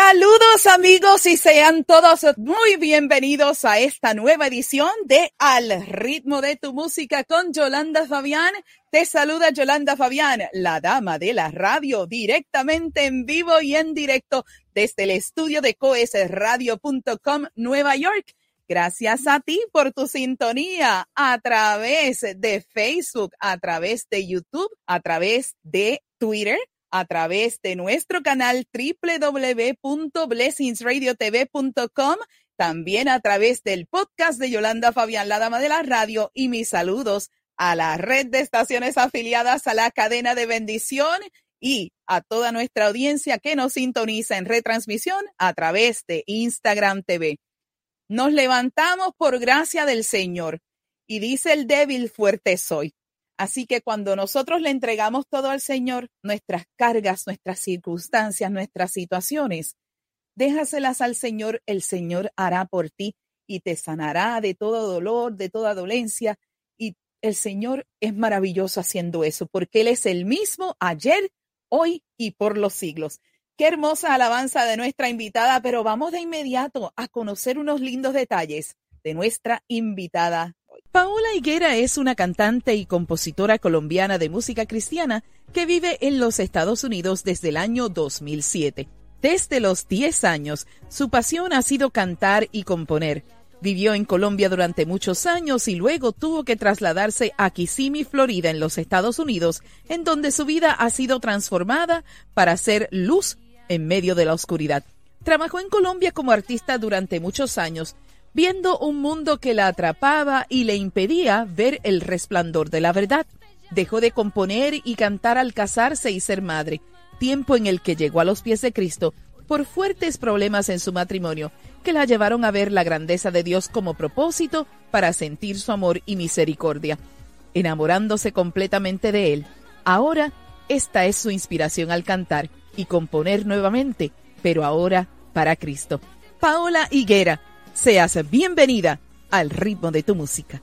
Saludos amigos y sean todos muy bienvenidos a esta nueva edición de Al ritmo de tu música con Yolanda Fabián. Te saluda Yolanda Fabián, la dama de la radio, directamente en vivo y en directo desde el estudio de coesradio.com Nueva York. Gracias a ti por tu sintonía a través de Facebook, a través de YouTube, a través de Twitter a través de nuestro canal www.blessingsradiotv.com, también a través del podcast de Yolanda Fabián, la dama de la radio, y mis saludos a la red de estaciones afiliadas a la cadena de bendición y a toda nuestra audiencia que nos sintoniza en retransmisión a través de Instagram TV. Nos levantamos por gracia del Señor y dice el débil, fuerte soy. Así que cuando nosotros le entregamos todo al Señor, nuestras cargas, nuestras circunstancias, nuestras situaciones, déjaselas al Señor, el Señor hará por ti y te sanará de todo dolor, de toda dolencia. Y el Señor es maravilloso haciendo eso, porque Él es el mismo ayer, hoy y por los siglos. Qué hermosa alabanza de nuestra invitada, pero vamos de inmediato a conocer unos lindos detalles de nuestra invitada Paola Higuera es una cantante y compositora colombiana de música cristiana que vive en los Estados Unidos desde el año 2007. Desde los 10 años, su pasión ha sido cantar y componer. Vivió en Colombia durante muchos años y luego tuvo que trasladarse a Kissimmee, Florida, en los Estados Unidos, en donde su vida ha sido transformada para ser luz en medio de la oscuridad. Trabajó en Colombia como artista durante muchos años viendo un mundo que la atrapaba y le impedía ver el resplandor de la verdad. Dejó de componer y cantar al casarse y ser madre, tiempo en el que llegó a los pies de Cristo por fuertes problemas en su matrimonio que la llevaron a ver la grandeza de Dios como propósito para sentir su amor y misericordia. Enamorándose completamente de Él, ahora esta es su inspiración al cantar y componer nuevamente, pero ahora para Cristo. Paola Higuera, Seas bienvenida al ritmo de tu música.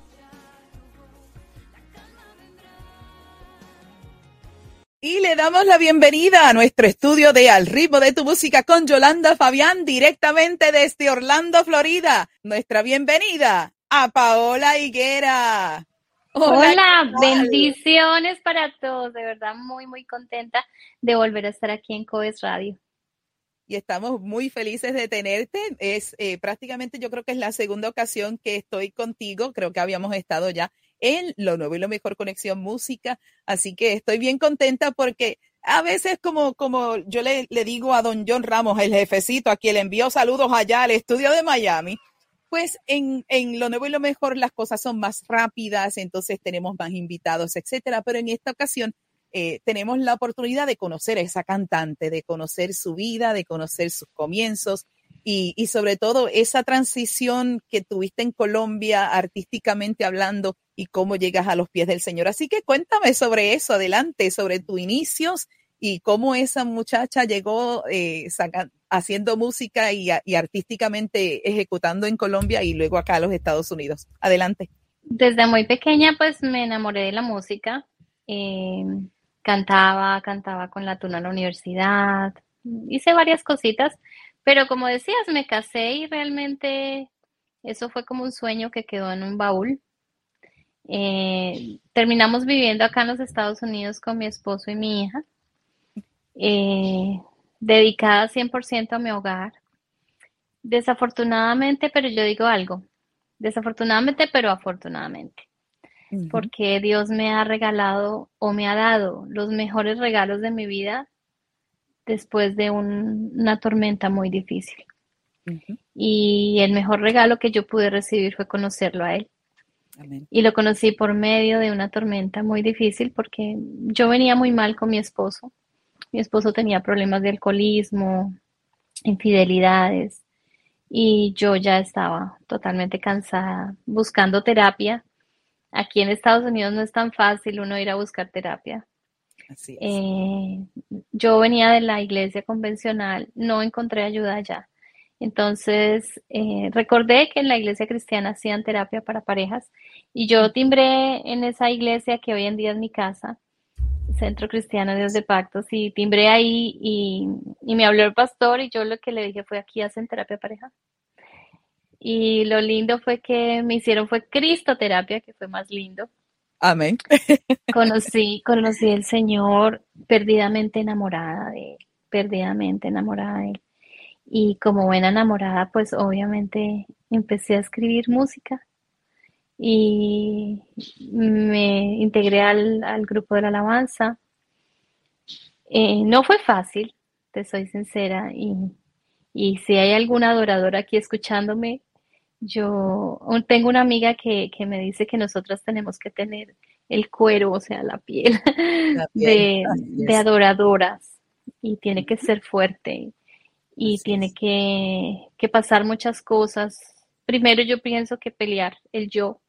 Y le damos la bienvenida a nuestro estudio de Al ritmo de tu música con Yolanda Fabián directamente desde Orlando, Florida. Nuestra bienvenida a Paola Higuera. Hola, bendiciones para todos. De verdad, muy, muy contenta de volver a estar aquí en Coes Radio y estamos muy felices de tenerte. Es eh, prácticamente, yo creo que es la segunda ocasión que estoy contigo. Creo que habíamos estado ya en Lo Nuevo y Lo Mejor Conexión Música. Así que estoy bien contenta porque a veces como, como yo le, le digo a don John Ramos, el jefecito, a quien le envío saludos allá al estudio de Miami, pues en, en, lo nuevo y lo mejor las cosas son más rápidas, entonces tenemos más invitados, etcétera. Pero en esta ocasión eh, tenemos la oportunidad de conocer a esa cantante, de conocer su vida, de conocer sus comienzos y, y sobre todo esa transición que tuviste en Colombia artísticamente hablando y cómo llegas a los pies del Señor. Así que cuéntame sobre eso, adelante, sobre tus inicios y cómo esa muchacha llegó eh, haciendo música y, y, artísticamente ejecutando en Colombia y luego acá a los Estados Unidos. Adelante. Desde muy pequeña pues me enamoré de la música. Eh, cantaba, cantaba con la tuna a la universidad, hice varias cositas, pero como decías, me casé y realmente eso fue como un sueño que quedó en un baúl. Eh, terminamos viviendo acá en los Estados Unidos con mi esposo y mi hija, eh, dedicada 100% a mi hogar. Desafortunadamente, pero yo digo algo, desafortunadamente, pero afortunadamente porque Dios me ha regalado o me ha dado los mejores regalos de mi vida después de una tormenta muy difícil. Y el mejor regalo que yo pude recibir fue conocerlo a Él. Y lo conocí por medio de una tormenta muy difícil porque yo venía muy mal con mi esposo. Mi esposo tenía problemas de alcoholismo, infidelidades, y yo ya estaba totalmente cansada buscando terapia Aquí en Estados Unidos no es tan fácil uno ir a buscar terapia. Eh, yo venía de la iglesia convencional, no encontré ayuda allá. Entonces, eh, recordé que en la iglesia cristiana hacían terapia para parejas y yo timbré en esa iglesia que hoy en día es mi casa, Centro Cristiano Dios de Pactos, y timbré ahí y y me habló el pastor y yo lo que le dije fue aquí hacen terapia pareja. Y lo lindo fue que me hicieron fue Cristoterapia, que fue más lindo. Amén. Conocí, conocí al Señor perdidamente enamorada de Él, perdidamente enamorada de Él. Y como buena enamorada, pues obviamente empecé a escribir música y me integré al, al grupo de la alabanza. Eh, no fue fácil, te soy sincera, y, y si hay alguna adoradora aquí escuchándome, yo tengo una amiga que, que, me dice que nosotras tenemos que tener el cuero, o sea, la piel, la piel de, de, adoradoras y tiene que ser fuerte y así tiene que, que, pasar muchas cosas. Primero yo pienso que pelear el yo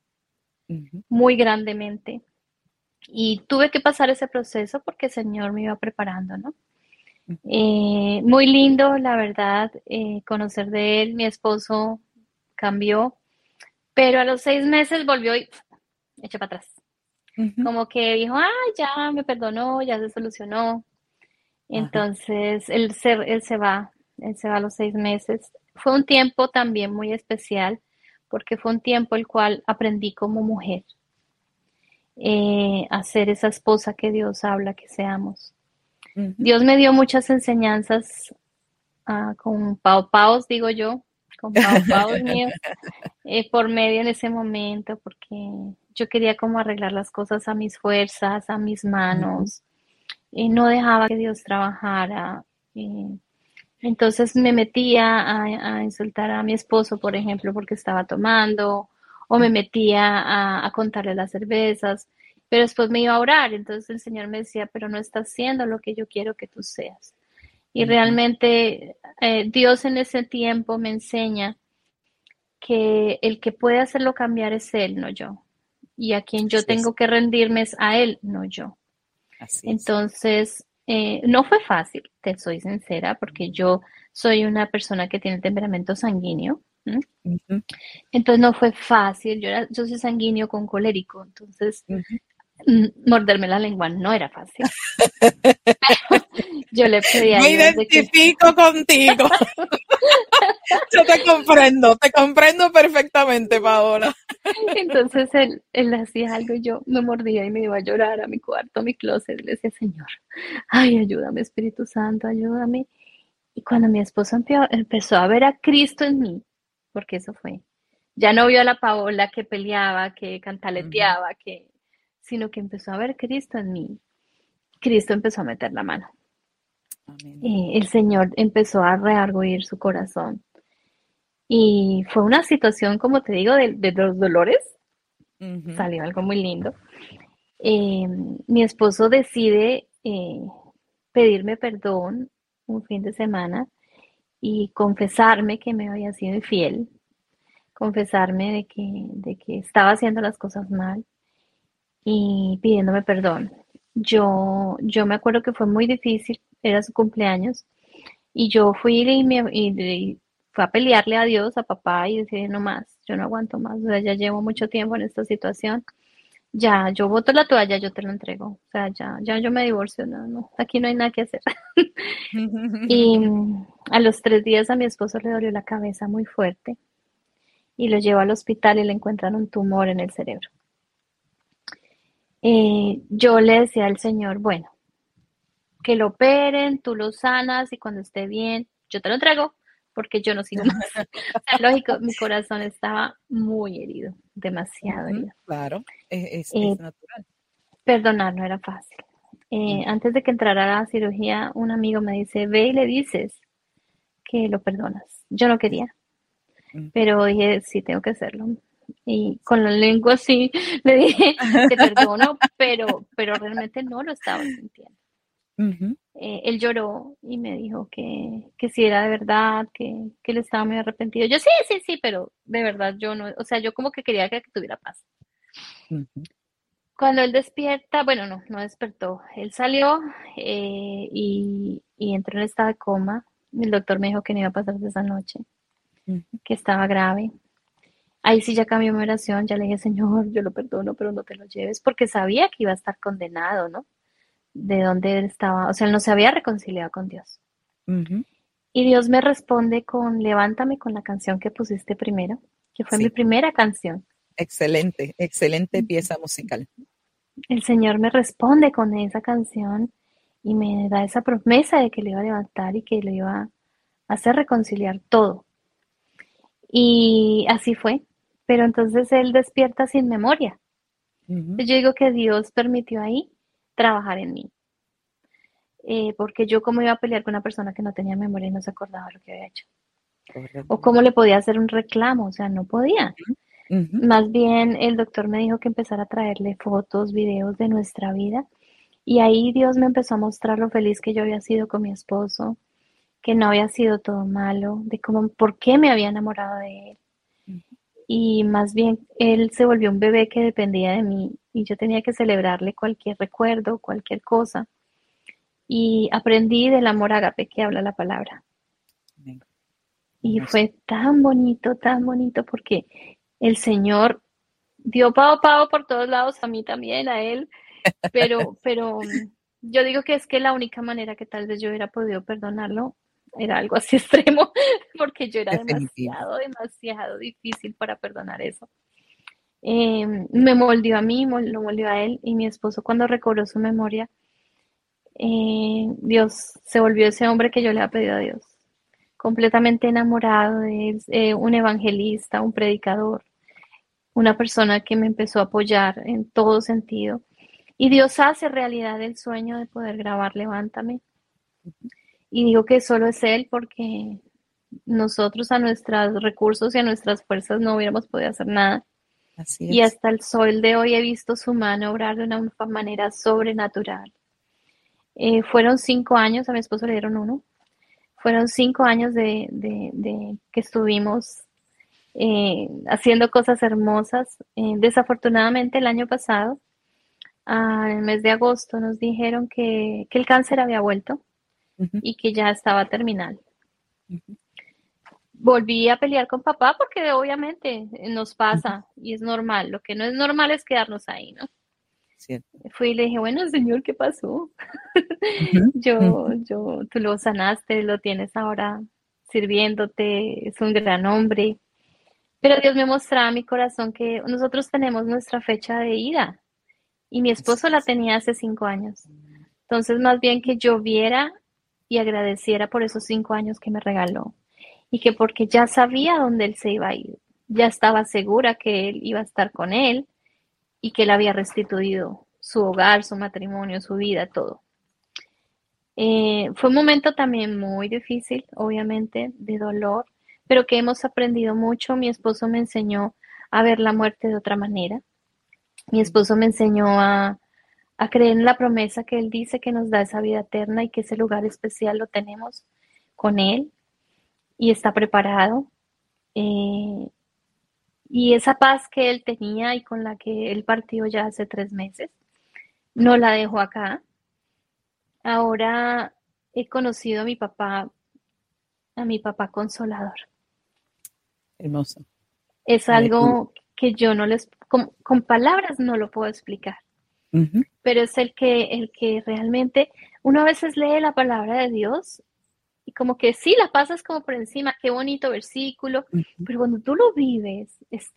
uh -huh. muy grandemente y tuve que pasar ese proceso porque el Señor me iba preparando, ¿no? Uh -huh. eh, muy lindo, la verdad, eh, conocer de él. Mi esposo cambió, pero a los seis meses volvió y eché para atrás. Uh -huh. Como que dijo, ah, ya me perdonó, ya se solucionó. Entonces, él se, él se va, él se va a los seis meses. Fue un tiempo también muy especial, porque fue un tiempo el cual aprendí como mujer eh, a ser esa esposa que Dios habla que seamos. Uh -huh. Dios me dio muchas enseñanzas uh, con pau paus, digo yo, con pau paus míos, eh, por medio en ese momento, porque yo quería como arreglar las cosas a mis fuerzas, a mis manos, -huh. no dejaba que Dios trabajara. entonces me metía a, a, insultar a mi esposo, por ejemplo, porque estaba tomando, o me metía a, a contarle las cervezas, pero después me iba a orar, entonces el Señor me decía, pero no estás haciendo lo que yo quiero que tú seas. Y realmente eh, Dios en ese tiempo me enseña que el que puede hacerlo cambiar es Él, no yo. Y a quien yo Así tengo es. que rendirme es a Él, no yo. Así Entonces, eh, no fue fácil, te soy sincera, porque yo soy una persona que tiene temperamento sanguíneo. Uh -huh. Entonces no fue fácil, yo, era, yo soy sanguíneo con colérico, entonces uh -huh. Morderme la lengua no era fácil. yo le pedí a Me identifico que... contigo. yo te comprendo, te comprendo perfectamente, Paola. Entonces él, él hacía algo y yo me mordía y me iba a llorar a mi cuarto, a mi closet, y le decía, Señor, ay, ayúdame, Espíritu Santo, ayúdame. Y cuando mi esposo empezó a ver a Cristo en mí, porque eso fue. Ya no vio a la Paola que peleaba, que cantaleteaba, uh -huh. que, sino que empezó a ver Cristo en mí. Cristo empezó a meter la mano. Eh, el Señor empezó a rearguir su corazón. Y fue una situación, como te digo, de, de los dolores. Uh -huh. Salió algo muy lindo. Eh, mi esposo decide eh, pedirme perdón un fin de semana y confesarme que me había sido infiel, confesarme de que, de que estaba haciendo las cosas mal y pidiéndome perdón. Yo, yo me acuerdo que fue muy difícil, era su cumpleaños, y yo fui y, me, y, y fue a pelearle a Dios, a papá, y decir, no más, yo no aguanto más, o sea, ya llevo mucho tiempo en esta situación, ya, yo boto la toalla, yo te lo entrego, o sea, ya, ya yo me divorcio, no, no, aquí no hay nada que hacer. y a los tres días a mi esposo le dolió la cabeza muy fuerte y lo llevó al hospital y le encuentran un tumor en el cerebro. Eh, yo le decía al Señor, bueno, que lo operen, tú lo sanas y cuando esté bien, yo te lo entrego porque yo no sigo más. lógico, mi corazón estaba muy herido, demasiado herido. Claro, es, es, eh, es natural. Perdonar no era fácil. Eh, mm. Antes de que entrara a la cirugía, un amigo me dice, ve y le dices que lo perdonas. Yo no quería, mm. pero dije, sí, tengo que hacerlo. Y con la lengua así le dije, te perdono, pero, pero realmente no lo estaba sintiendo. Uh -huh. eh, él lloró y me dijo que, que si era de verdad, que, que él estaba muy arrepentido. Yo sí, sí, sí, pero de verdad yo no, o sea, yo como que quería que tuviera paz. Uh -huh. Cuando él despierta, bueno, no, no despertó. Él salió eh, y, y, entró en estado de coma. El doctor me dijo que no iba a pasar esa noche, uh -huh. que estaba grave. Ahí sí ya cambió mi oración, ya le dije, Señor, yo lo perdono, pero no te lo lleves, porque sabía que iba a estar condenado, ¿no? de dónde él estaba, o sea, él no se había reconciliado con Dios. Y Dios me responde con Levántame con la canción que pusiste primero, que fue mi primera canción. Excelente, excelente pieza musical. El Señor me responde con esa canción y me da esa promesa de que le iba a levantar y que le iba a hacer reconciliar todo. Y así fue. Pero entonces Él despierta sin memoria. Yo digo que Dios permitió ahí trabajar en mí. Eh, porque yo cómo iba a pelear con una persona que no tenía memoria y no se acordaba lo que había hecho. O cómo le podía hacer un reclamo, o sea, no podía. Más bien el doctor me dijo que empezara a traerle fotos, videos de nuestra vida. Y ahí Dios me empezó a mostrar lo feliz que yo había sido con mi esposo, que no había sido todo malo, de cómo, por qué me había enamorado de él. Y más bien él se volvió un bebé que dependía de mí y yo tenía que celebrarle cualquier recuerdo, cualquier cosa. Y aprendí del amor ágape que habla la palabra. Y fue tan bonito, tan bonito porque el Señor dio pavo pavo por todos lados, a mí también, a él, pero, pero yo digo que es que la única manera que tal vez yo hubiera podido perdonarlo era algo así extremo, porque yo era demasiado, demasiado difícil para perdonar eso. Em, me moldeó a mí, lo moldeó a él, y mi esposo cuando recobró su memoria, eh, Dios se volvió ese hombre que yo le había pedido a Dios, completamente enamorado de él, eh, un evangelista, un predicador, una persona que me empezó a apoyar en todo sentido. Y Dios hace realidad el sueño de poder grabar Levántame. Y digo que solo es Él porque nosotros a nuestros recursos y a nuestras fuerzas no hubiéramos podido hacer nada. Y hasta el sol de hoy he visto su mano obrar de una manera sobrenatural. Eh, fueron cinco años, a mi esposo le dieron uno. Fueron cinco años de, que estuvimos eh, haciendo cosas hermosas. Eh, desafortunadamente el año pasado, en el mes de agosto, nos dijeron que, que el cáncer había vuelto y que ya estaba terminal. Volví a pelear con papá porque obviamente nos pasa y es normal. Lo que no es normal es quedarnos ahí, ¿no? Fui y le dije, bueno, señor, ¿qué pasó? yo, yo, tú lo sanaste, lo tienes ahora sirviéndote, es un gran hombre. Pero Dios me mostraba a mi corazón que nosotros tenemos nuestra fecha de ida y mi esposo la tenía hace cinco años. Entonces, más bien que yo viera y agradeciera por esos cinco años que me regaló y que porque ya sabía dónde él se iba a ir, ya estaba segura que él iba a estar con él y que él había restituido su hogar, su matrimonio, su vida, todo. Eh, fue un momento también muy difícil, obviamente, de dolor, pero que hemos aprendido mucho. Mi esposo me enseñó a ver la muerte de otra manera. Mi esposo me enseñó a, a creer en la promesa que Él dice que nos da esa vida eterna y que ese lugar especial lo tenemos con Él y está preparado. Eh, y esa paz que Él tenía y con la que Él partió ya hace tres meses, no la dejó acá. Ahora he conocido a mi papá, a mi papá consolador. Hermoso. Es algo que yo no les, con palabras no lo puedo explicar pero es el que, el que realmente uno a veces lee la palabra de Dios y como que sí, la pasas como por encima, qué bonito versículo, pero cuando tú lo vives, es,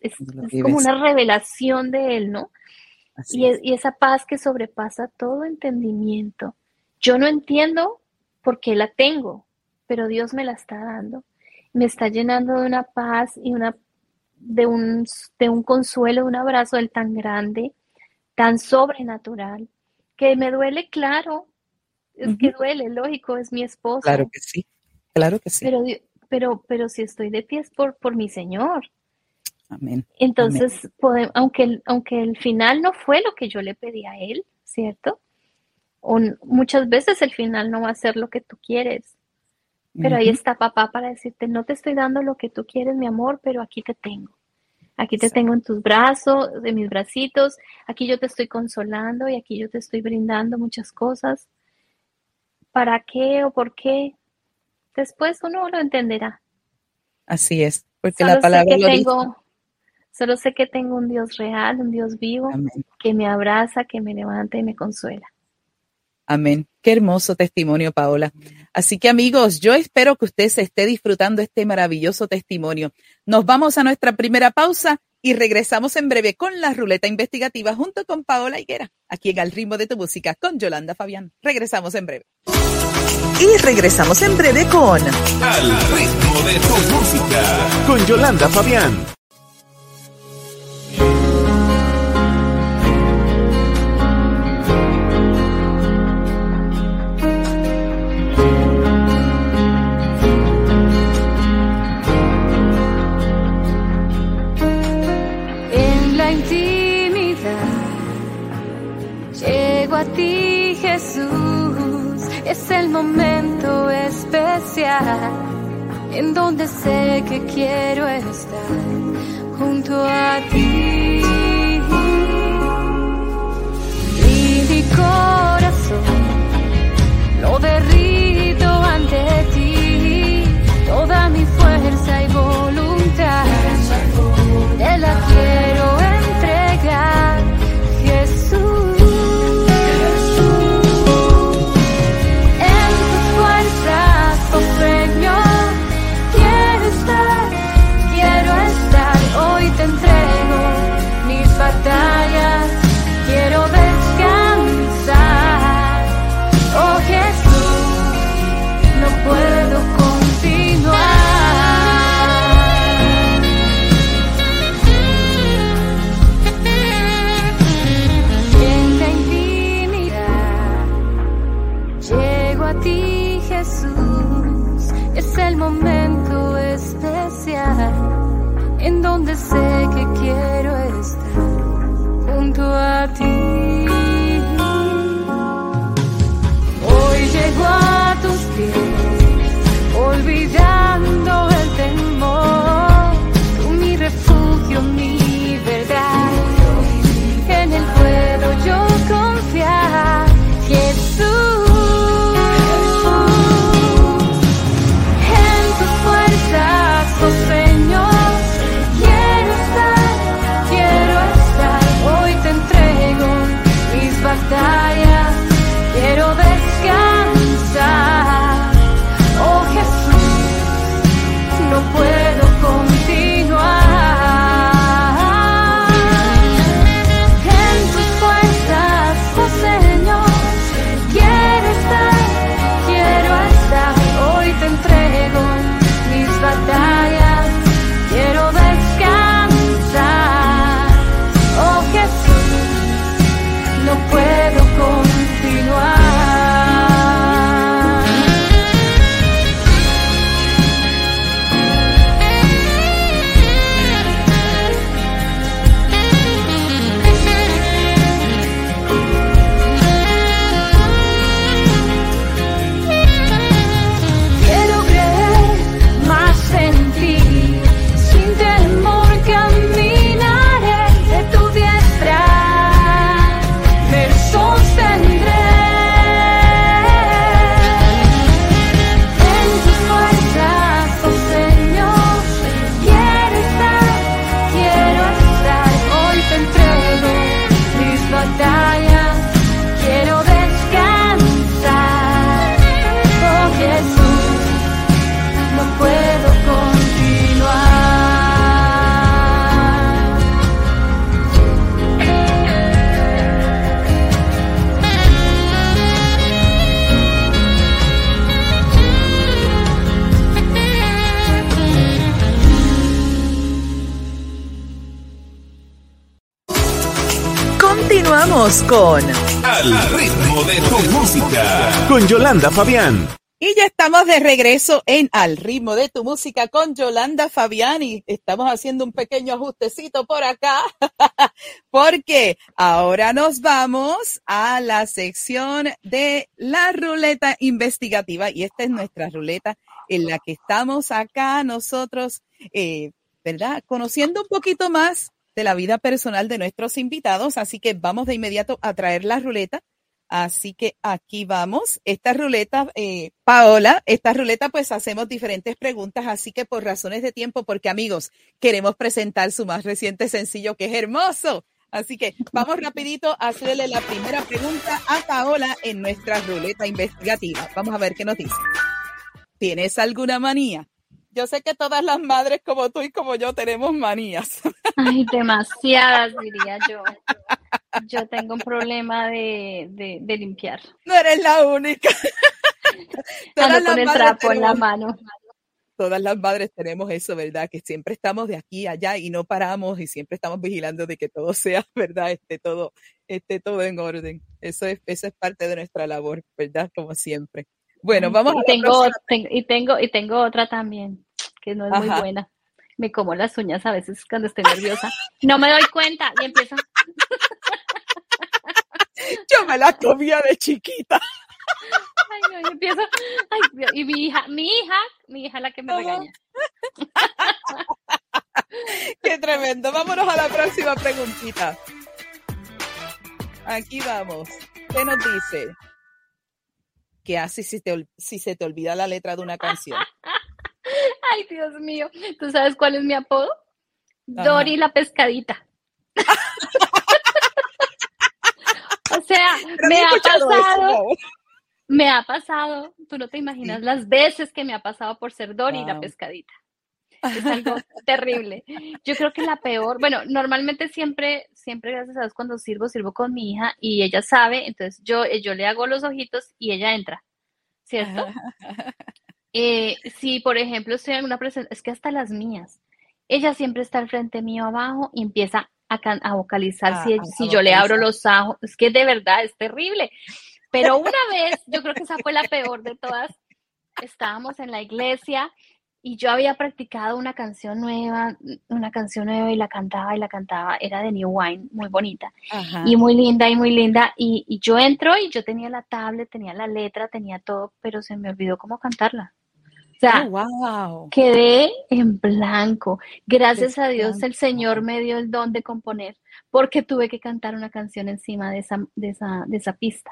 como una revelación de Él, ¿no? Y, y, esa paz que sobrepasa todo entendimiento. Yo no entiendo por qué la tengo, pero Dios me la está dando. Me está llenando de una paz y una de un, de un consuelo, de un abrazo del tan grande tan sobrenatural, que me duele, claro, es que duele, lógico, es mi esposo. Claro que sí, claro que sí. Pero, pero, pero si estoy de pie es por, por mi Señor. Amén. Entonces, aunque, aunque el final no fue lo que yo le pedí a Él, ¿cierto? O, muchas veces el final no va a ser lo que tú quieres. Pero ahí está papá para decirte, no te estoy dando lo que tú quieres, mi amor, pero aquí te tengo. Aquí te tengo en tus brazos, de mis bracitos, aquí yo te estoy consolando y aquí yo te estoy brindando muchas cosas. ¿Para qué o por qué? Después uno lo entenderá. Así es, porque la palabra lo tengo, Solo sé que tengo un Dios real, un Dios vivo, que me abraza, que me levanta y me consuela. Amén. Qué hermoso testimonio, Paola. Así que amigos, yo espero que usted se esté disfrutando este maravilloso testimonio. Nos vamos a nuestra primera pausa y regresamos en breve con la ruleta investigativa junto con Paola Higuera, aquí en Al ritmo de tu música con Yolanda Fabián. Regresamos en breve. Y regresamos en breve con Al ritmo de tu música con Yolanda Fabián. Momento especial en donde sé que quiero estar junto a ti. Y mi corazón lo derrito Con Al ritmo de tu música con Yolanda Fabián. Y ya estamos de regreso en Al ritmo de tu música con Yolanda Fabián y estamos haciendo un pequeño ajustecito por acá porque ahora nos vamos a la sección de la ruleta investigativa y esta es nuestra ruleta en la que estamos acá nosotros, eh, ¿verdad? Conociendo un poquito más de la vida personal de nuestros invitados, así que vamos de inmediato a traer la ruleta. Así que aquí vamos. Esta ruleta, eh, Paola, esta ruleta pues hacemos diferentes preguntas, así que por razones de tiempo, porque amigos, queremos presentar su más reciente sencillo que es hermoso. Así que vamos rapidito a hacerle la primera pregunta a Paola en nuestra ruleta investigativa. Vamos a ver qué nos dice. ¿Tienes alguna manía? Yo sé que todas las madres como tú y como yo tenemos manías. Ay, demasiadas, diría yo. Yo tengo un problema de, de, de limpiar. No eres la única. Ando con el trapo en la mano. Todas las madres tenemos eso, ¿verdad? Que siempre estamos de aquí a allá y no paramos y siempre estamos vigilando de que todo sea, ¿verdad? Esté todo, esté todo en orden. Eso es, eso es parte de nuestra labor, ¿verdad? Como siempre. Bueno, vamos y a tengo, tengo, y tengo y tengo otra también que no es muy buena. Me como las uñas a veces cuando estoy nerviosa. No me doy cuenta y empiezo. Yo me la comía de chiquita. Ay, no, yo empiezo. Ay, y mi hija, mi hija, mi hija la que me regaña. Qué tremendo. Vámonos a la próxima preguntita. Aquí vamos. ¿Qué nos dice? ¿Qué haces si, te, si se te olvida la letra de una canción? Ay, Dios mío. ¿Tú sabes cuál es mi apodo? Dori la pescadita. o sea, me ha pasado. Me ha pasado, tú no te imaginas las veces que me ha pasado por ser Dori la pescadita. Es algo terrible. Yo creo que la peor, bueno, normalmente siempre, siempre, gracias a Dios, cuando sirvo, sirvo con mi hija y ella sabe, entonces yo, yo le hago los ojitos y ella entra, ¿cierto? Eh, si, por ejemplo, estoy en una presentación, es que hasta las mías, ella siempre está al frente mío abajo y empieza a, a vocalizar Ah, si, a si yo le abro los ojos, es que de verdad es terrible. Pero una vez, yo creo que esa fue la peor de todas, estábamos en la iglesia y yo había practicado una canción nueva, una canción nueva y la cantaba y la cantaba, era de New Wine, muy bonita Ajá. y muy linda y muy linda. Y, y yo entro y yo tenía la tablet, tenía la letra, tenía todo, pero se me olvidó cómo cantarla. O sea, Oh, wow. quedé en blanco. Gracias Qué a Dios el. Señor me dio el don de componer, porque tuve que cantar una canción encima de esa, de esa, de esa pista.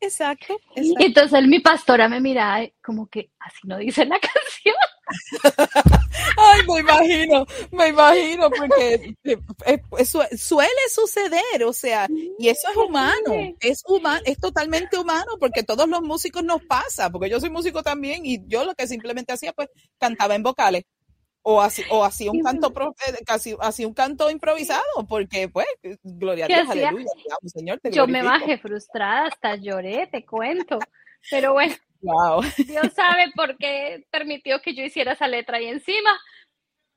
Exacto. Y entonces mi pastora me miraba como que así no dice la canción. Ay, me imagino, me imagino, porque eh, eh, su- suele suceder, o sea, y eso es humano, es humano, es totalmente humano, porque todos los músicos nos pasa, porque yo soy músico también y yo lo que simplemente hacía, pues, cantaba en vocales. O así, o hacía un canto, eh, casi, hacía un canto improvisado, porque pues, gloria a ¿Qué Dios, aleluya, Señor, te Yo me bajé frustrada, hasta lloré, te cuento. Pero bueno, Wow. Dios sabe por qué permitió que yo hiciera esa letra ahí encima,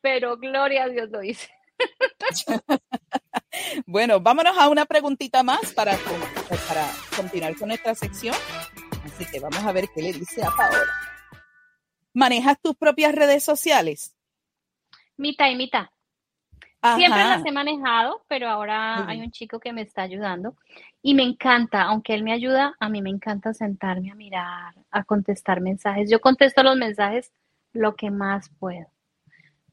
pero gloria a Dios lo hice. Bueno, vámonos a una preguntita más para, para continuar con nuestra sección. Así que vamos a ver qué le dice a Paola. ¿Manejas tus propias redes sociales? Mitad y mitad. Siempre las he manejado, pero ahora hay un chico que me está ayudando y me encanta, aunque él me ayuda, a mí me encanta sentarme a mirar, a contestar mensajes. Yo contesto los mensajes lo que más puedo,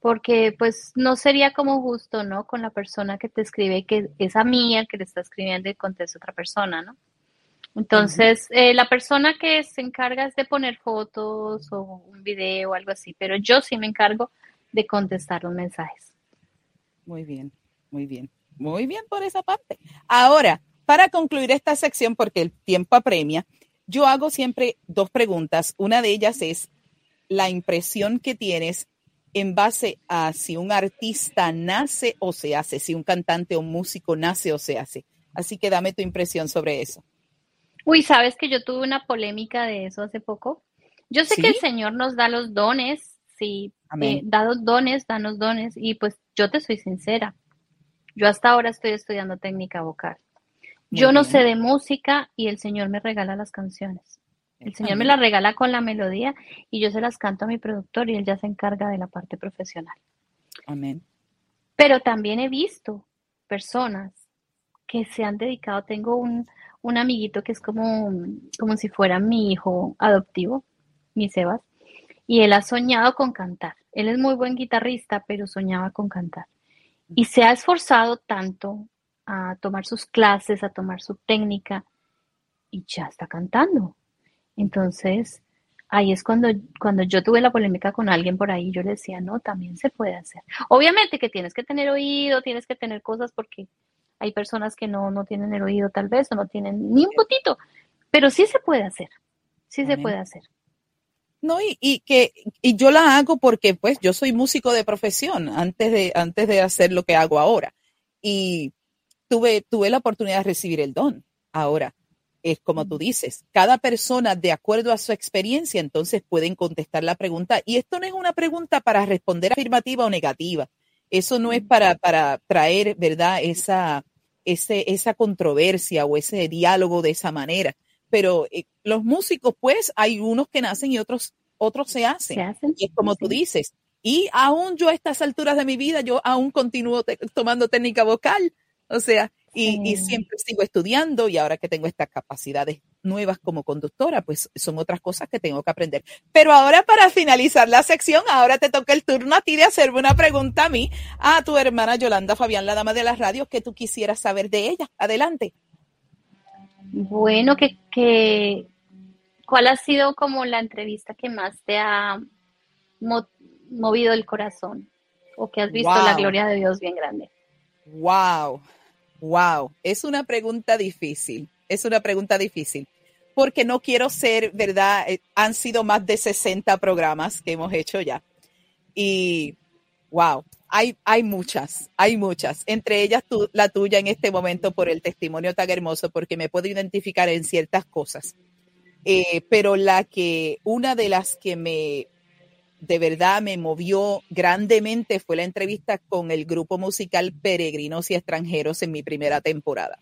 porque pues no sería como justo, ¿no? Con la persona que te escribe, que es a mí el que le está escribiendo y contesta a otra persona, ¿no? Entonces, eh, la persona que se encarga es de poner fotos o un video o algo así, pero yo sí me encargo de contestar los mensajes. Muy bien, muy bien. Muy bien por esa parte. Ahora, para concluir esta sección, porque el tiempo apremia, yo hago siempre dos preguntas. Una de ellas es la impresión que tienes en base a si un artista nace o se hace, si un cantante o un músico nace o se hace. Así que dame tu impresión sobre eso. Uy, ¿sabes que yo tuve una polémica de eso hace poco? Yo sé ¿Sí? que el Señor nos da los dones, sí, Amén. eh, da los dones, da los dones, y pues yo te soy sincera. Yo hasta ahora estoy estudiando técnica vocal. Muy Yo no sé de música y el Señor me regala las canciones. El Señor me las regala con la melodía y yo se las canto a mi productor y él ya se encarga de la parte profesional. Amén. Pero también he visto personas que se han dedicado, tengo un, un amiguito que es como, como si fuera mi hijo adoptivo, mi Sebas, y él ha soñado con cantar. Él es muy buen guitarrista, pero soñaba con cantar. Y se ha esforzado tanto a tomar sus clases, a tomar su técnica, y ya está cantando. Entonces, ahí es cuando, cuando yo tuve la polémica con alguien por ahí, yo le decía, no, también se puede hacer. Obviamente que tienes que tener oído, tienes que tener cosas porque hay personas que no, no tienen el oído tal vez o no tienen ni un poquito, pero sí se puede hacer, sí se puede hacer. No, y, y, que y yo la hago porque pues yo soy músico de profesión antes de, antes de hacer lo que hago ahora. Y tuve, tuve la oportunidad de recibir el don. Ahora, es como tú dices, cada persona de acuerdo a su experiencia, entonces pueden contestar la pregunta. Y esto no es una pregunta para responder afirmativa o negativa. Eso no es para, para traer, ¿verdad? Esa, ese, esa controversia o ese diálogo de esa manera. Pero eh, los músicos, pues, hay unos que nacen y otros, otros se hacen. Y es como tú dices. Y aún yo a estas alturas de mi vida, yo aún continúo tomando técnica vocal. O sea, y, siempre sigo estudiando y ahora que tengo estas capacidades nuevas como conductora, pues son otras cosas que tengo que aprender. Pero ahora para finalizar la sección, ahora te toca el turno a ti de hacerme una pregunta a mí, a tu hermana Yolanda Fabián, la dama de las radios, que tú quisieras saber de ella. Adelante. Bueno, que, que ¿cuál ha sido como la entrevista que más te ha movido el corazón? ¿O que has visto la gloria de Dios bien grande? Wow. Wow, es una pregunta difícil, es una pregunta difícil, porque no quiero ser, ¿verdad? Eh, han sido más de 60 programas que hemos hecho ya. Y, wow, hay, hay muchas, hay muchas, entre ellas la tuya en este momento por el testimonio tan hermoso, porque me puedo identificar en ciertas cosas. Eh, pero la que, una de las que me, de verdad me movió grandemente fue la entrevista con el grupo musical Peregrinos y Extranjeros en mi primera temporada.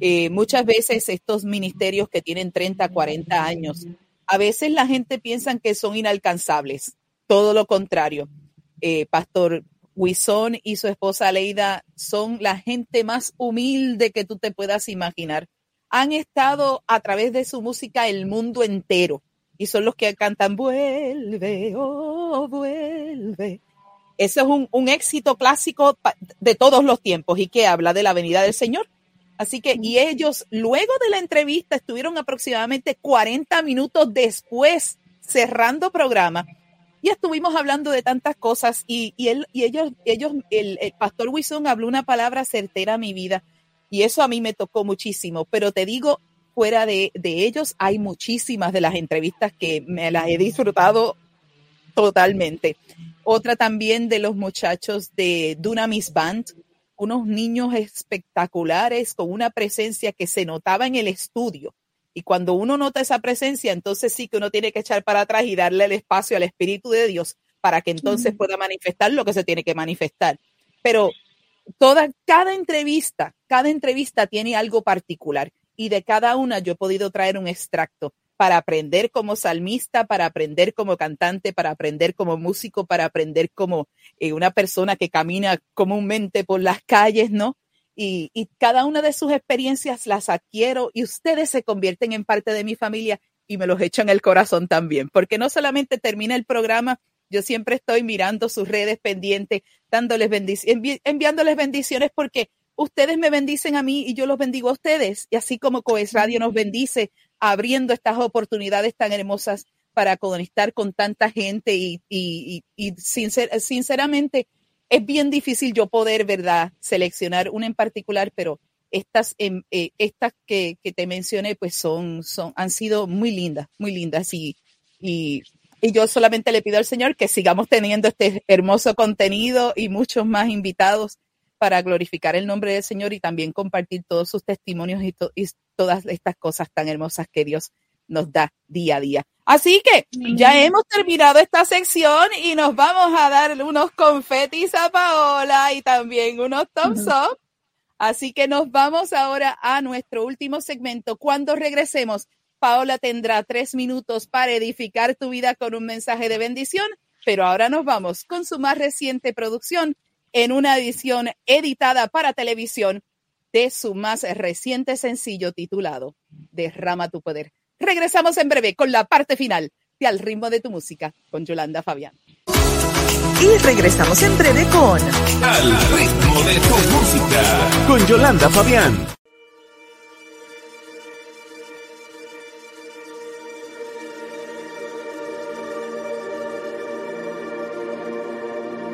Eh, muchas veces estos ministerios que tienen 30, 40 años, a veces la gente piensa que son inalcanzables. Todo lo contrario. Eh, Pastor Huizón y su esposa Leida son la gente más humilde que tú te puedas imaginar. Han estado a través de su música el mundo entero y son los que cantan vuelve, oh, vuelve. Ese es un, éxito clásico de todos los tiempos y que habla de la venida del Señor. Así que, y ellos luego de la entrevista estuvieron aproximadamente 40 minutos después cerrando programa y estuvimos hablando de tantas cosas y, él, y ellos, ellos el, el pastor Wilson habló una palabra certera a mi vida y eso a mí me tocó muchísimo, pero te digo, fuera de, ellos, hay muchísimas de las entrevistas que me las he disfrutado totalmente. Otra también de los muchachos de Dunamis Band, unos niños espectaculares con una presencia que se notaba en el estudio. Y cuando uno nota esa presencia, entonces sí que uno tiene que echar para atrás y darle el espacio al Espíritu de Dios para que entonces pueda manifestar lo que se tiene que manifestar. Pero toda, cada entrevista, cada entrevista tiene algo particular y de cada una yo he podido traer un extracto para aprender como salmista, para aprender como cantante, para aprender como músico, para aprender como eh, una persona que camina comúnmente por las calles, ¿no? Y, y, cada una de sus experiencias las adquiero y ustedes se convierten en parte de mi familia y me los echo en el corazón también, porque no solamente termina el programa, yo siempre estoy mirando sus redes pendientes, dándoles bendiciones, enviándoles bendiciones porque ustedes me bendicen a mí y yo los bendigo a ustedes. Y así como Coes Radio nos bendice abriendo estas oportunidades tan hermosas para conectar con tanta gente y, y, y, sinceramente es bien difícil yo poder, ¿verdad?, seleccionar una en particular, pero estas, em, eh, estas que, te mencioné, pues son, son, han sido muy lindas, muy lindas y, y, y yo solamente le pido al Señor que sigamos teniendo este hermoso contenido y muchos más invitados para glorificar el nombre del Señor y también compartir todos sus testimonios y, todas estas cosas tan hermosas que Dios nos da día a día. Así que ya hemos terminado esta sección y nos vamos a dar unos confetis a Paola y también unos thumbs up. Así que nos vamos ahora a nuestro último segmento. Cuando regresemos, Paola tendrá tres minutos para edificar tu vida con un mensaje de bendición, pero ahora nos vamos con su más reciente producción, en una edición editada para televisión de su más reciente sencillo titulado Derrama tu poder. Regresamos en breve con la parte final de Al ritmo de tu música con Yolanda Fabián. Y regresamos en breve con Al ritmo de tu música con Yolanda Fabián.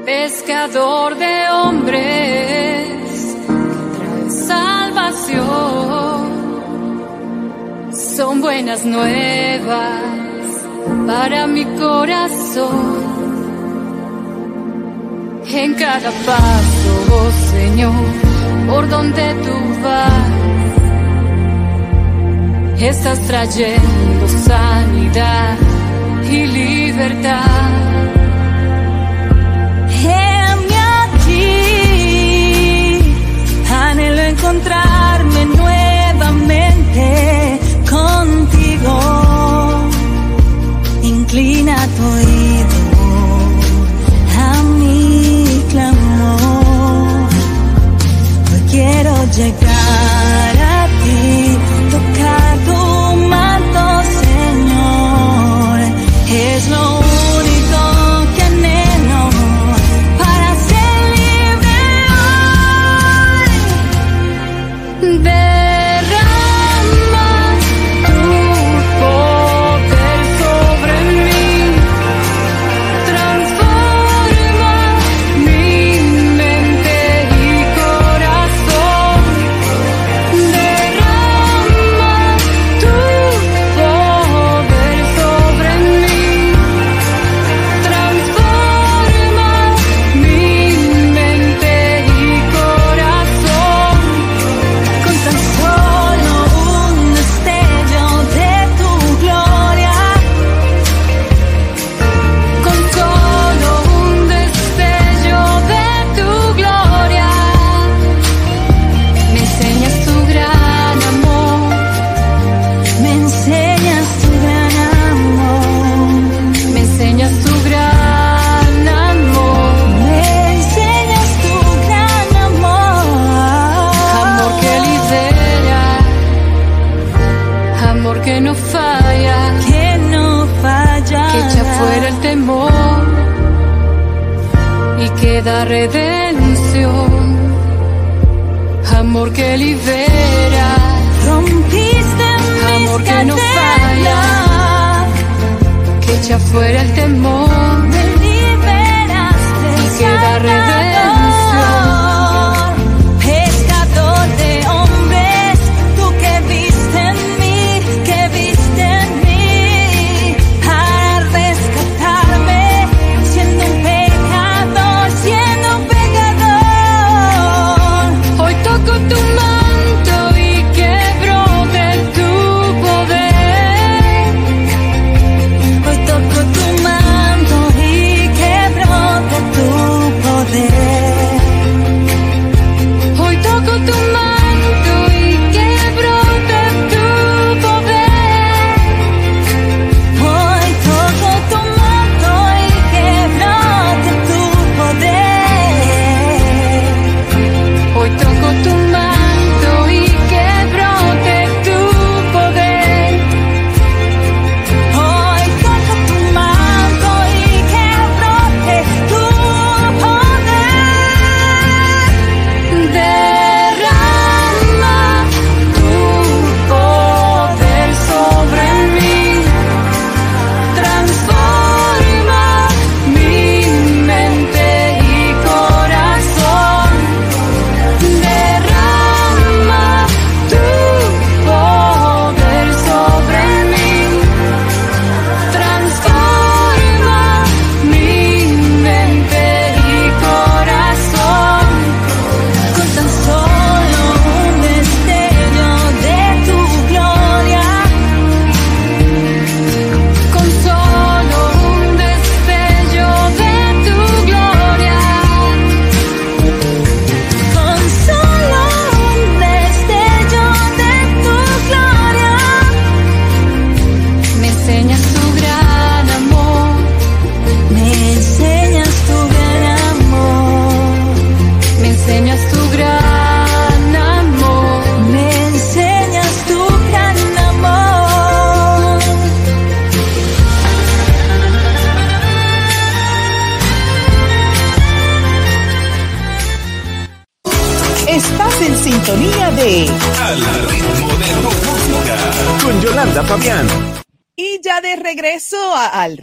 pescador de hombres son buenas nuevas para mi corazón. En cada paso, oh Señor, por donde tú vas, estás trayendo sanidad y libertad. Heme aquí, anhelo encontrarme nuevo. da redención, amor que libera, rompiste amor que no falla, que echa fuera el temor.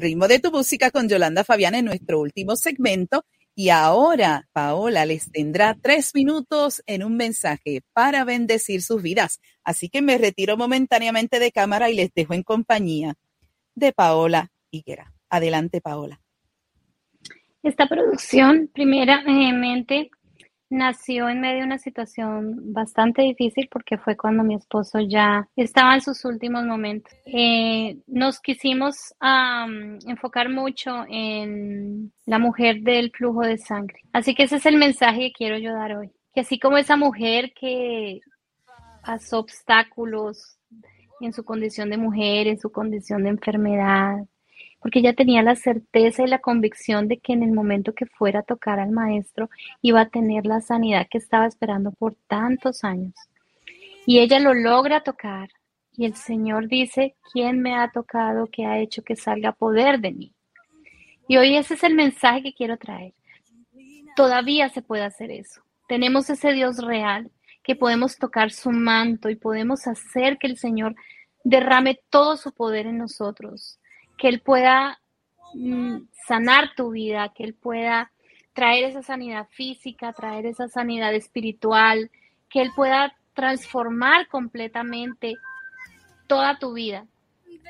ritmo de tu música con Yolanda Fabián en nuestro último segmento. Y ahora Paola les tendrá tres minutos en un mensaje para bendecir sus vidas. Así que me retiro momentáneamente de cámara y les dejo en compañía de Paola Higuera. Adelante, Paola. Esta producción, primeramente, nació en medio de una situación bastante difícil porque fue cuando mi esposo ya estaba en sus últimos momentos. Eh, nos quisimos um, enfocar mucho en la mujer del flujo de sangre. Así que ese es el mensaje que quiero yo dar hoy. Que así como esa mujer que pasó obstáculos en su condición de mujer, en su condición de enfermedad, porque ella tenía la certeza y la convicción de que en el momento que fuera a tocar al maestro iba a tener la sanidad que estaba esperando por tantos años. Y ella lo logra tocar y el Señor dice, ¿quién me ha tocado que ha hecho que salga poder de mí? Y hoy ese es el mensaje que quiero traer. Todavía se puede hacer eso. Tenemos ese Dios real que podemos tocar su manto y podemos hacer que el Señor derrame todo su poder en nosotros, que Él pueda mm, sanar tu vida, que Él pueda traer esa sanidad física, traer esa sanidad espiritual, que Él pueda transformar completamente toda tu vida.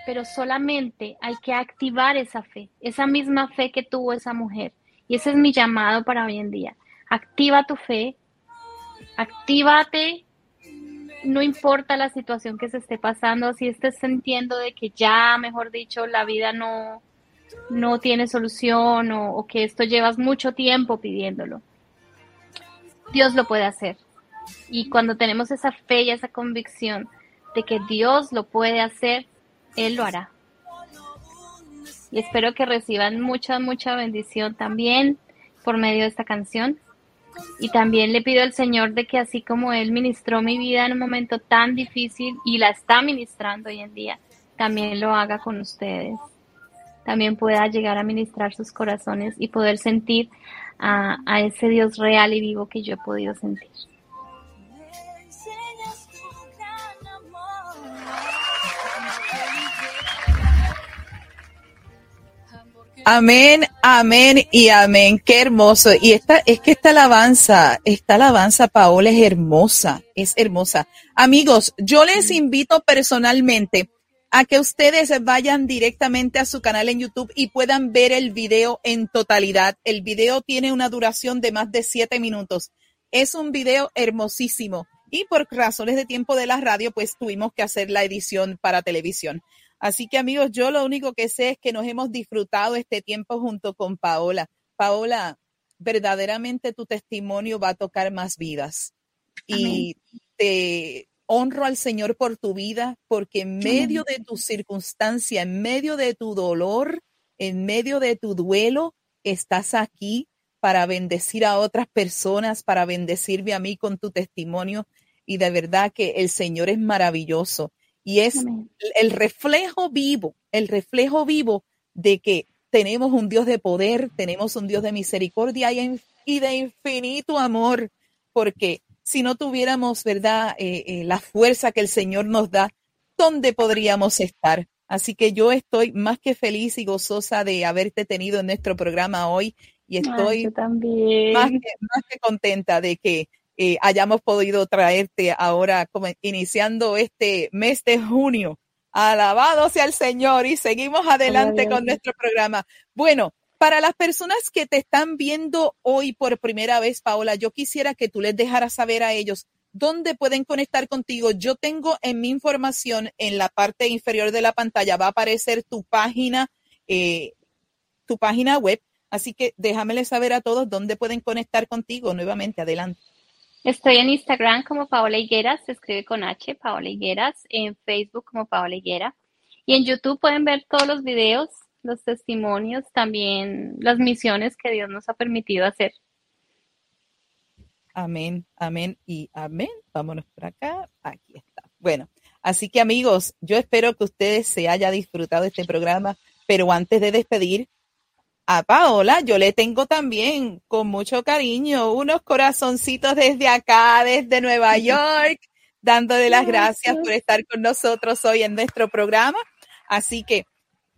Pero solamente hay que activar esa fe, esa misma fe que tuvo esa mujer. Y ese es mi llamado para hoy en día. Activa tu fe, actívate, no importa la situación que se esté pasando, si estés sintiendo de que ya, mejor dicho, la vida no, no tiene solución o, o que esto llevas mucho tiempo pidiéndolo. Dios lo puede hacer. Y cuando tenemos esa fe y esa convicción de que Dios lo puede hacer, Él lo hará. Y espero que reciban mucha, mucha bendición también por medio de esta canción. Y también le pido al Señor de que así como Él ministró mi vida en un momento tan difícil y la está ministrando hoy en día, también lo haga con ustedes. También pueda llegar a ministrar sus corazones y poder sentir a, ese Dios real y vivo que yo he podido sentir. Amén, amén y amén. Qué hermoso. Y esta, es que esta alabanza, esta alabanza, Paola, es hermosa, es hermosa. Amigos, yo les invito personalmente a que ustedes vayan directamente a su canal en YouTube y puedan ver el video en totalidad. El video tiene una duración de más de siete minutos. Es un video hermosísimo. Y por razones de tiempo de la radio, pues tuvimos que hacer la edición para televisión. Así que amigos, yo lo único que sé es que nos hemos disfrutado este tiempo junto con Paola. Paola, verdaderamente tu testimonio va a tocar más vidas. Y te honro al Señor por tu vida, porque en medio de tu circunstancia, en medio de tu dolor, en medio de tu duelo, estás aquí para bendecir a otras personas, para bendecirme a mí con tu testimonio. Y de verdad que el Señor es maravilloso y es Amén. el reflejo vivo, el reflejo vivo de que tenemos un Dios de poder, tenemos un Dios de misericordia y, de infinito amor, porque si no tuviéramos, ¿verdad?, Eh, eh, la fuerza que el Señor nos da, ¿dónde podríamos estar? Así que yo estoy más que feliz y gozosa de haberte tenido en nuestro programa hoy y estoy también. más que, más que contenta de que eh, hayamos podido traerte ahora, como iniciando este mes de junio. Alabado sea el Señor y seguimos adelante con nuestro programa. Bueno, para las personas que te están viendo hoy por primera vez, Paola, yo quisiera que tú les dejaras saber a ellos dónde pueden conectar contigo. Yo tengo en mi información en la parte inferior de la pantalla va a aparecer tu página, eh, tu página web. Así que déjamele saber a todos dónde pueden conectar contigo nuevamente. Adelante. Estoy en Instagram como Paola Higueras, se escribe con H, Paola Higueras, en Facebook como Paola Higuera. Y en YouTube pueden ver todos los videos, los testimonios, también las misiones que Dios nos ha permitido hacer. Amén, amén y amén. Vámonos por acá. Aquí está. Bueno, así que amigos, yo espero que ustedes se haya disfrutado este programa, pero antes de despedir a Paola, yo le tengo también con mucho cariño unos corazoncitos desde acá, desde Nueva York, dándole las gracias por estar con nosotros hoy en nuestro programa. Así que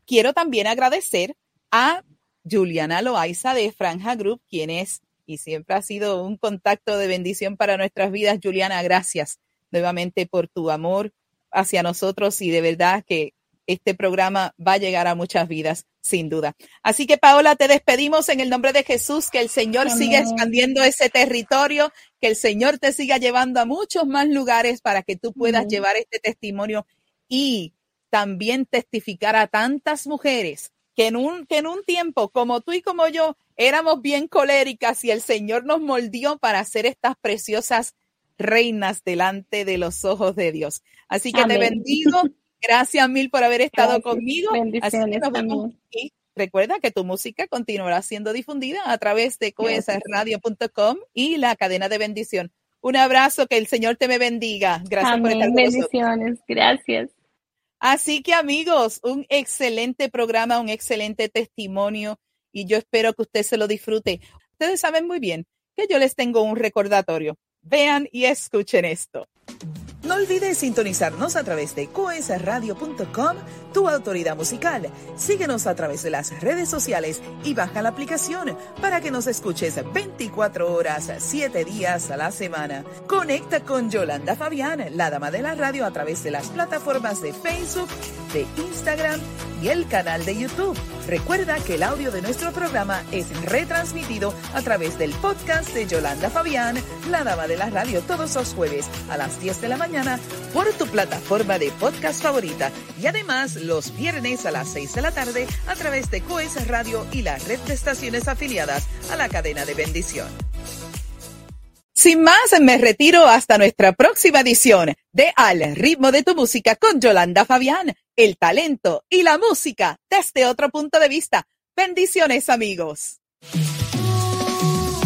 quiero también agradecer a Juliana Loaiza de Franja Group, quien es y siempre ha sido un contacto de bendición para nuestras vidas. Juliana, gracias nuevamente por tu amor hacia nosotros y de verdad que este programa va a llegar a muchas vidas, sin duda. Así que Paola, te despedimos en el nombre de Jesús, que el Señor Amén. siga expandiendo ese territorio, que el Señor te siga llevando a muchos más lugares para que tú puedas Amén. llevar este testimonio y también testificar a tantas mujeres que en un, que en un tiempo como tú y como yo éramos bien coléricas y el Señor nos moldeó para ser estas preciosas reinas delante de los ojos de Dios. Así que te Amén. bendigo. Gracias mil por haber estado Gracias. conmigo. Así que Bendiciones nos vemos. también. Y recuerda que tu música continuará siendo difundida a través de coesradio.com y la cadena de bendición. Un abrazo, que el Señor te me bendiga. Gracias por estar Amén. nosotros. Bendiciones. Gracias. Así que amigos, un excelente programa, un excelente testimonio y yo espero que usted se lo disfrute. Ustedes saben muy bien que yo les tengo un recordatorio. Vean y escuchen esto. No olvides sintonizarnos a través de coesradio.com, tu autoridad musical. Síguenos a través de las redes sociales y baja la aplicación para que nos escuches 24 horas, 7 días a la semana. Conecta con Yolanda Fabián, la dama de la radio, a través de las plataformas de Facebook, de Instagram y el canal de YouTube. Recuerda que el audio de nuestro programa es retransmitido a través del podcast de Yolanda Fabián, la dama de la radio, todos los jueves a las 10 de la por tu plataforma de podcast favorita y además los viernes a las 6 de la tarde a través de Coes Radio y la red de estaciones afiliadas a la cadena de bendición. Sin más, me retiro hasta nuestra próxima edición de Al ritmo de tu música con Yolanda Fabián, el talento y la música desde otro punto de vista. Bendiciones amigos.